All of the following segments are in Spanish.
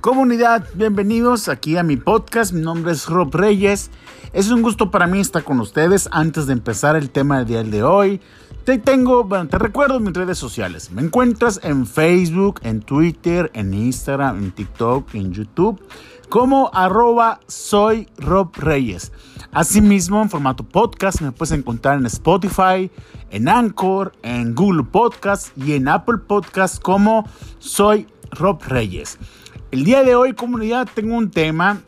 Comunidad, bienvenidos aquí a mi podcast. Mi nombre es Rob Reyes. Es un gusto para mí estar con ustedes antes de empezar el tema del día de hoy. Te tengo, bueno, te recuerdo mis redes sociales. Me encuentras en Facebook, en Twitter, en Instagram, en TikTok, en YouTube, como arroba Reyes. Asimismo, en formato podcast me puedes encontrar en Spotify, en Anchor, en Google Podcast y en Apple Podcast como soy Rob Reyes. El día de hoy, comunidad, tengo un tema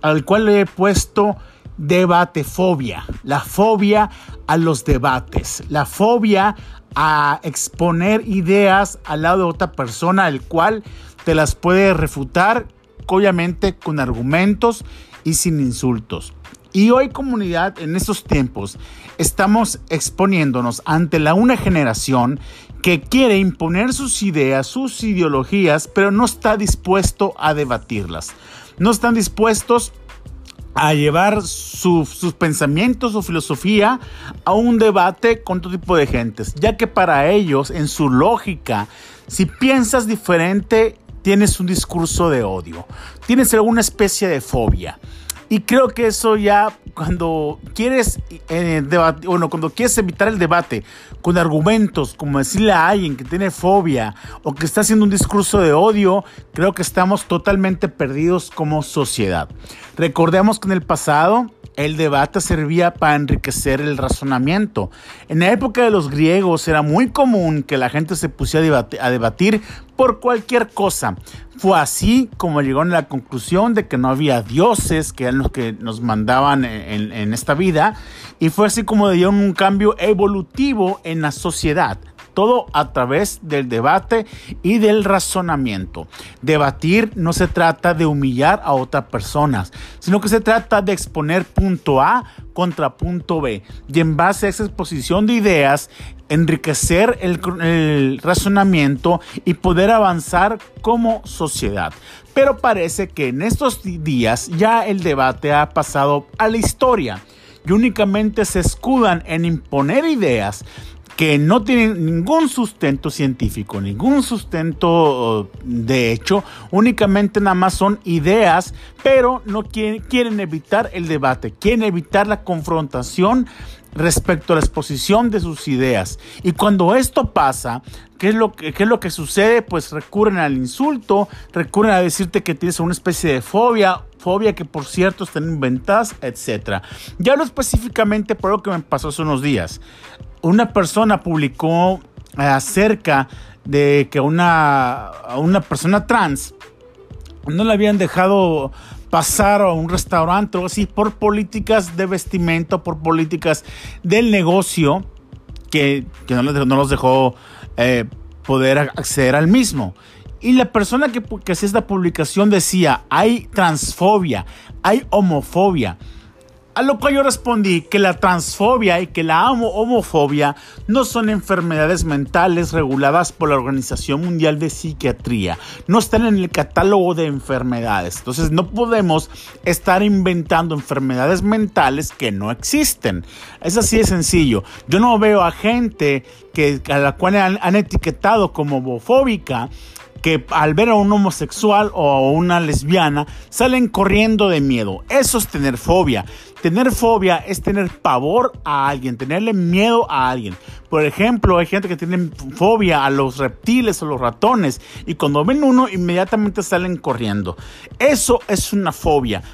al cual le he puesto debatefobia. La fobia a los debates. La fobia a exponer ideas al lado de otra persona, el cual te las puede refutar, obviamente con argumentos y sin insultos. Y hoy comunidad, en estos tiempos, estamos exponiéndonos ante la una generación que quiere imponer sus ideas, sus ideologías, pero no está dispuesto a debatirlas. No están dispuestos a llevar sus pensamientos, su filosofía a un debate con todo tipo de gentes, ya que para ellos, en su lógica, si piensas diferente, tienes un discurso de odio, tienes alguna especie de fobia. Y creo que eso ya cuando quieres eh, bueno, cuando quieres evitar el debate con argumentos, como decirle a alguien que tiene fobia o que está haciendo un discurso de odio, creo que estamos totalmente perdidos como sociedad. Recordemos que en el pasado el debate servía para enriquecer el razonamiento. En la época de los griegos era muy común que la gente se pusiera a debatir por cualquier cosa. Fue así como llegó a la conclusión de que no había dioses, que eran los que nos mandaban en, esta vida, y fue así como dieron un cambio evolutivo en la sociedad todo a través del debate y del razonamiento. Debatir no se trata de humillar a otras personas, sino que se trata de exponer punto A contra punto B y en base a esa exposición de ideas enriquecer el, razonamiento y poder avanzar como sociedad. Pero parece que en estos días ya el debate ha pasado a la historia y únicamente se escudan en imponer ideas que no tienen ningún sustento científico, ningún sustento de hecho, únicamente nada más son ideas, pero no quieren, evitar el debate, quieren evitar la confrontación respecto a la exposición de sus ideas. Y cuando esto pasa, ¿qué es lo que, es lo que sucede? Pues recurren al insulto, recurren a decirte que tienes una especie de fobia, fobia que por cierto están inventadas, etc. Ya hablo específicamente por lo que me pasó hace unos días una persona publicó eh, acerca de que una, una persona trans no le habían dejado pasar a un restaurante o así por políticas de vestimenta, por políticas del negocio que, no, los dejó eh, poder acceder al mismo. Y la persona que, que hacía esta publicación decía, hay transfobia, hay homofobia. A lo cual yo respondí que la transfobia y que la homofobia no son enfermedades mentales reguladas por la Organización Mundial de Psiquiatría. No están en el catálogo de enfermedades. Entonces no podemos estar inventando enfermedades mentales que no existen. Es así de sencillo. Yo no veo a gente que, a la cual han, han etiquetado como homofóbica que al ver a un homosexual o a una lesbiana salen corriendo de miedo. Eso es tener fobia. Tener fobia es tener pavor a alguien, tenerle miedo a alguien. Por ejemplo, hay gente que tiene fobia a los reptiles o los ratones y cuando ven uno inmediatamente salen corriendo. Eso es una fobia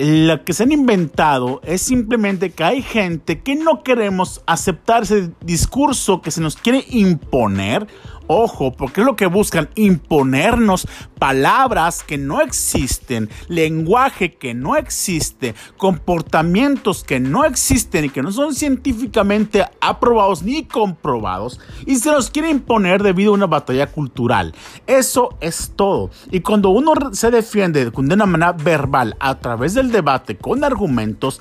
lo que se han inventado es simplemente que hay gente que no queremos aceptar ese discurso que se nos quiere imponer Ojo, porque es lo que buscan imponernos palabras que no existen, lenguaje que no existe, comportamientos que no existen y que no son científicamente aprobados ni comprobados y se los quiere imponer debido a una batalla cultural. Eso es todo. Y cuando uno se defiende de una manera verbal a través del debate con argumentos,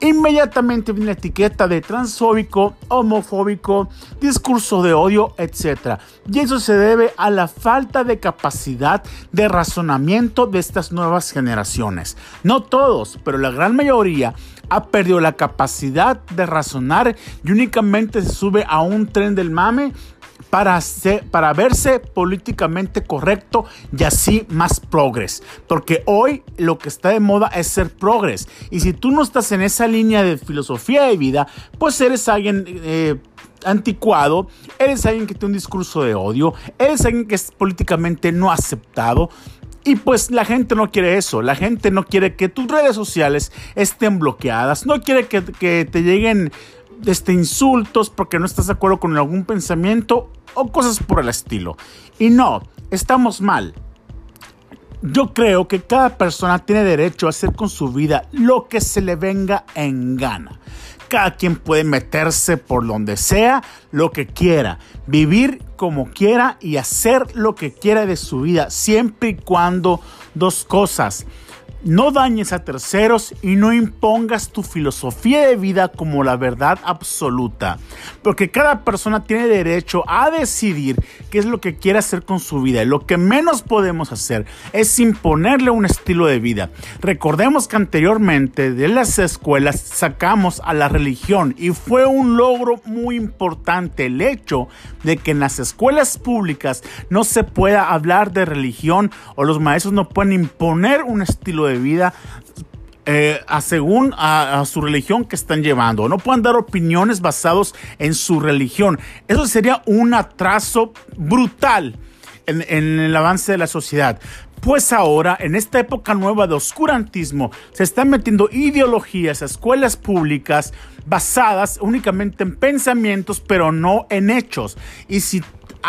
inmediatamente viene la etiqueta de transfóbico, homofóbico, discurso de odio, etc. Y eso se debe a la falta de capacidad de razonamiento de estas nuevas generaciones. No todos, pero la gran mayoría ha perdido la capacidad de razonar y únicamente se sube a un tren del mame para, para verse políticamente correcto y así más progres. Porque hoy lo que está de moda es ser progres. Y si tú no estás en esa línea de filosofía de vida, pues eres alguien... Eh, anticuado, eres alguien que tiene un discurso de odio, eres alguien que es políticamente no aceptado. Y pues la gente no quiere eso, la gente no quiere que tus redes sociales estén bloqueadas, no quiere que, que te lleguen este, insultos porque no estás de acuerdo con algún pensamiento o cosas por el estilo. Y no, estamos mal. Yo creo que cada persona tiene derecho a hacer con su vida lo que se le venga en gana. Cada quien puede meterse por donde sea, lo que quiera, vivir como quiera y hacer lo que quiera de su vida, siempre y cuando dos cosas no dañes a terceros y no impongas tu filosofía de vida como la verdad absoluta, porque cada persona tiene derecho a decidir qué es lo que quiere hacer con su vida lo que menos podemos hacer es imponerle un estilo de vida. Recordemos que anteriormente de las escuelas sacamos a la religión y fue un logro muy importante el hecho de que en las escuelas públicas no se pueda hablar de religión o los maestros no pueden imponer un estilo de de vida eh, según a, su religión que están llevando. No pueden dar opiniones basados en su religión. Eso sería un atraso brutal en, en el avance de la sociedad. Pues ahora, en esta época nueva de oscurantismo, se están metiendo ideologías a escuelas públicas basadas únicamente en pensamientos, pero no en hechos. Y si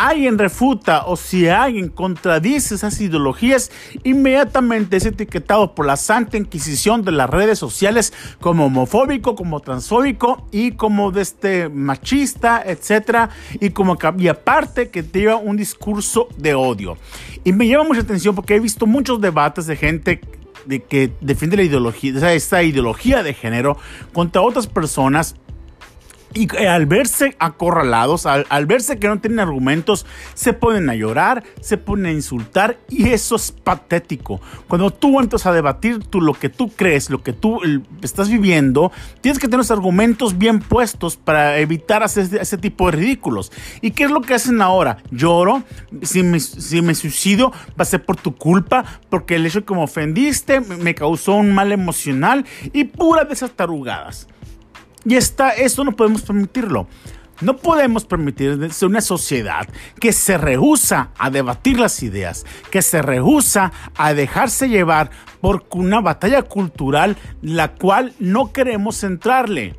alguien refuta o si alguien contradice esas ideologías, inmediatamente es etiquetado por la Santa Inquisición de las redes sociales como homofóbico, como transfóbico y como de este machista, etcétera, y como y aparte que un discurso de odio. Y me llama mucha atención porque he visto muchos debates de gente de que defiende la ideología, esta ideología de género contra otras personas y eh, al verse acorralados, al, verse que no tienen argumentos, se ponen a llorar, se ponen a insultar y eso es patético. Cuando tú entras a debatir tú, lo que tú crees, lo que tú estás viviendo, tienes que tener los argumentos bien puestos para evitar hacer ese, tipo de ridículos. ¿Y qué es lo que hacen ahora? Lloro, si me, si me suicido va a ser por tu culpa, porque el hecho de que me ofendiste me causó un mal emocional y pura de. Y está, esto no podemos permitirlo. No podemos permitir una sociedad que se rehúsa a debatir las ideas, que se rehúsa a dejarse llevar por una batalla cultural la cual no queremos entrarle.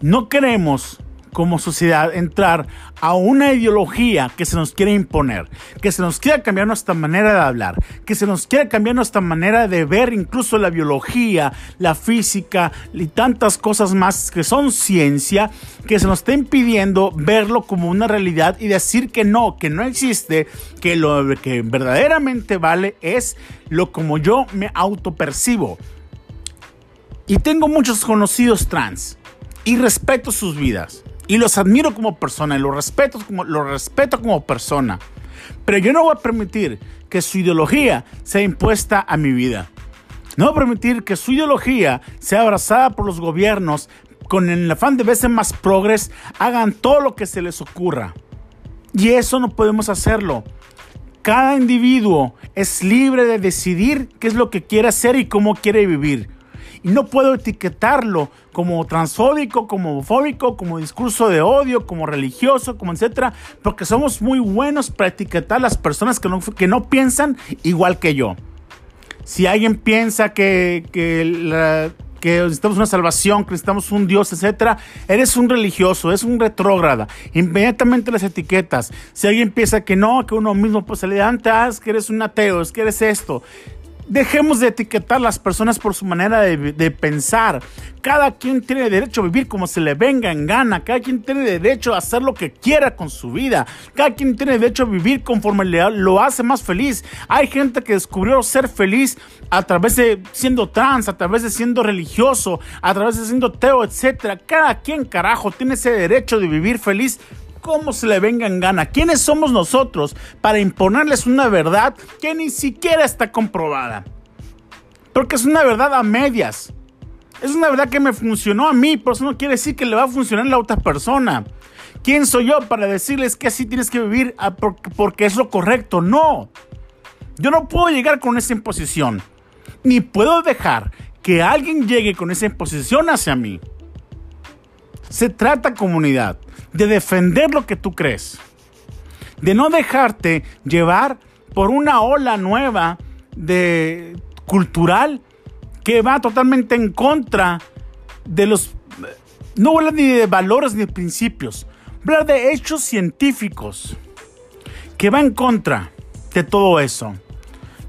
No queremos como sociedad entrar a una ideología que se nos quiere imponer, que se nos quiere cambiar nuestra manera de hablar, que se nos quiere cambiar nuestra manera de ver incluso la biología, la física y tantas cosas más que son ciencia, que se nos está impidiendo verlo como una realidad y decir que no, que no existe, que lo que verdaderamente vale es lo como yo me autopercibo. Y tengo muchos conocidos trans y respeto sus vidas y los admiro como persona y los respeto como, los respeto como persona. Pero yo no voy a permitir que su ideología sea impuesta a mi vida. No voy a permitir que su ideología sea abrazada por los gobiernos con el afán de verse más progres, hagan todo lo que se les ocurra. Y eso no podemos hacerlo. Cada individuo es libre de decidir qué es lo que quiere hacer y cómo quiere vivir. Y no puedo etiquetarlo como transfóbico, como homofóbico, como discurso de odio, como religioso, como etcétera, porque somos muy buenos para etiquetar a las personas que no, que no piensan igual que yo. Si alguien piensa que, que, que necesitamos una salvación, que necesitamos un Dios, etcétera, eres un religioso, es un retrógrada. Inmediatamente las etiquetas. Si alguien piensa que no, que uno mismo se le ah, que eres un ateo, es que eres esto. Dejemos de etiquetar a las personas por su manera de, pensar. Cada quien tiene derecho a vivir como se le venga en gana. Cada quien tiene derecho a hacer lo que quiera con su vida. Cada quien tiene derecho a vivir conforme lo hace más feliz. Hay gente que descubrió ser feliz a través de siendo trans, a través de siendo religioso, a través de siendo teo, etc. Cada quien, carajo, tiene ese derecho de vivir feliz como se le venga en gana. ¿Quiénes somos nosotros para imponerles una verdad que ni siquiera está comprobada? Porque es una verdad a medias. Es una verdad que me funcionó a mí, pero eso no quiere decir que le va a funcionar a la otra persona. ¿Quién soy yo para decirles que así tienes que vivir porque es lo correcto? No. Yo no puedo llegar con esa imposición. Ni puedo dejar que alguien llegue con esa imposición hacia mí. Se trata, comunidad, de defender lo que tú crees. De no dejarte llevar por una ola nueva de cultural que va totalmente en contra de los no habla ni de valores ni de principios, habla de hechos científicos que va en contra de todo eso.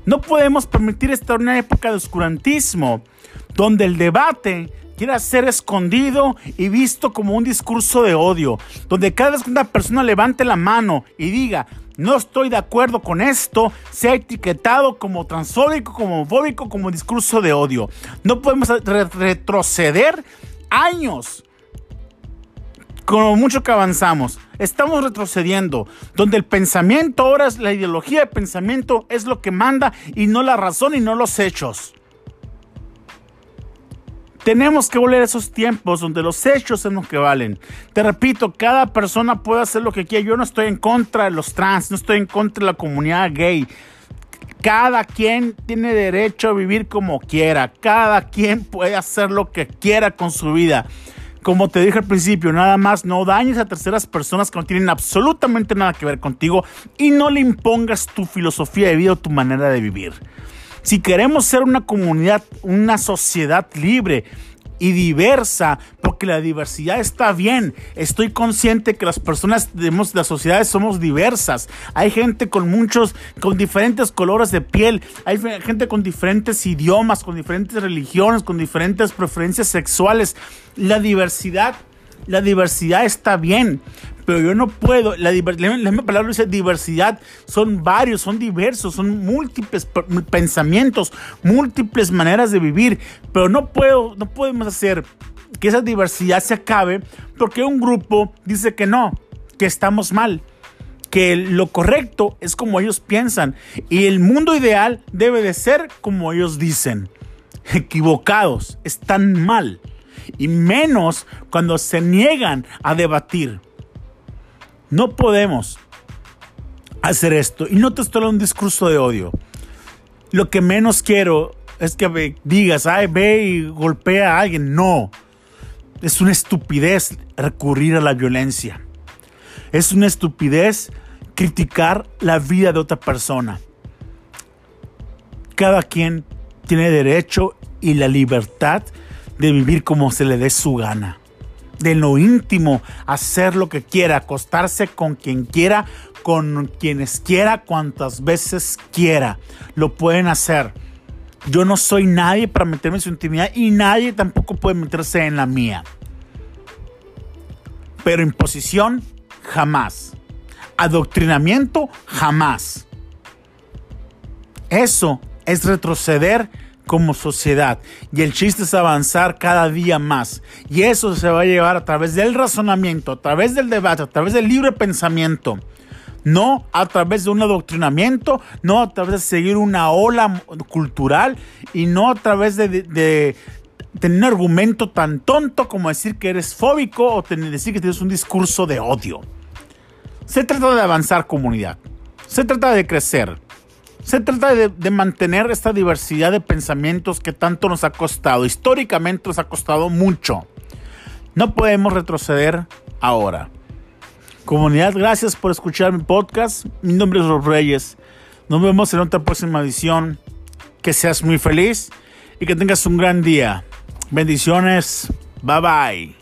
No podemos permitir esta una época de oscurantismo donde el debate quiera ser escondido y visto como un discurso de odio, donde cada vez que una persona levante la mano y diga, no estoy de acuerdo con esto, sea etiquetado como transfóbico, como homofóbico, como discurso de odio. No podemos retroceder años con mucho que avanzamos. Estamos retrocediendo, donde el pensamiento ahora es la ideología de pensamiento es lo que manda y no la razón y no los hechos. Tenemos que volver a esos tiempos donde los hechos son los que valen. Te repito, cada persona puede hacer lo que quiera. Yo no estoy en contra de los trans, no estoy en contra de la comunidad gay. Cada quien tiene derecho a vivir como quiera. Cada quien puede hacer lo que quiera con su vida. Como te dije al principio, nada más no dañes a terceras personas que no tienen absolutamente nada que ver contigo y no le impongas tu filosofía de vida o tu manera de vivir. Si queremos ser una comunidad, una sociedad libre y diversa, porque la diversidad está bien. Estoy consciente que las personas de las sociedades somos diversas. Hay gente con muchos, con diferentes colores de piel. Hay gente con diferentes idiomas, con diferentes religiones, con diferentes preferencias sexuales. La diversidad la diversidad está bien, pero yo no puedo, la, la misma palabra dice diversidad, son varios, son diversos, son múltiples pensamientos, múltiples maneras de vivir, pero no puedo, no podemos hacer que esa diversidad se acabe porque un grupo dice que no, que estamos mal que lo correcto es como ellos piensan y el mundo ideal debe de ser como ellos dicen. Equivocados, están mal y menos cuando se niegan a debatir. No podemos hacer esto. Y no te estoy hablando un discurso de odio. Lo que menos quiero es que digas, ay, ve y golpea a alguien. No. Es una estupidez recurrir a la violencia. Es una estupidez criticar la vida de otra persona. Cada quien tiene derecho y la libertad de vivir como se le dé su gana. De lo íntimo, hacer lo que quiera, acostarse con quien quiera, con quienes quiera, cuantas veces quiera. Lo pueden hacer. Yo no soy nadie para meterme en su intimidad y nadie tampoco puede meterse en la mía. Pero imposición, jamás. Adoctrinamiento, jamás. Eso es retroceder como sociedad. Y el chiste es avanzar cada día más. Y eso se va a llevar a través del razonamiento, a través del debate, a través del libre pensamiento. No a través de un adoctrinamiento, no a través de seguir una ola cultural y no a través de, tener un argumento tan tonto como decir que eres fóbico o decir que tienes un discurso de odio. Se trata de avanzar comunidad. Se trata de crecer. Se trata de, mantener esta diversidad de pensamientos que tanto nos ha costado. Históricamente nos ha costado mucho. No podemos retroceder ahora. Comunidad, gracias por escuchar mi podcast. Mi nombre es Rob Reyes. Nos vemos en otra próxima edición. Que seas muy feliz y que tengas un gran día. Bendiciones. Bye bye.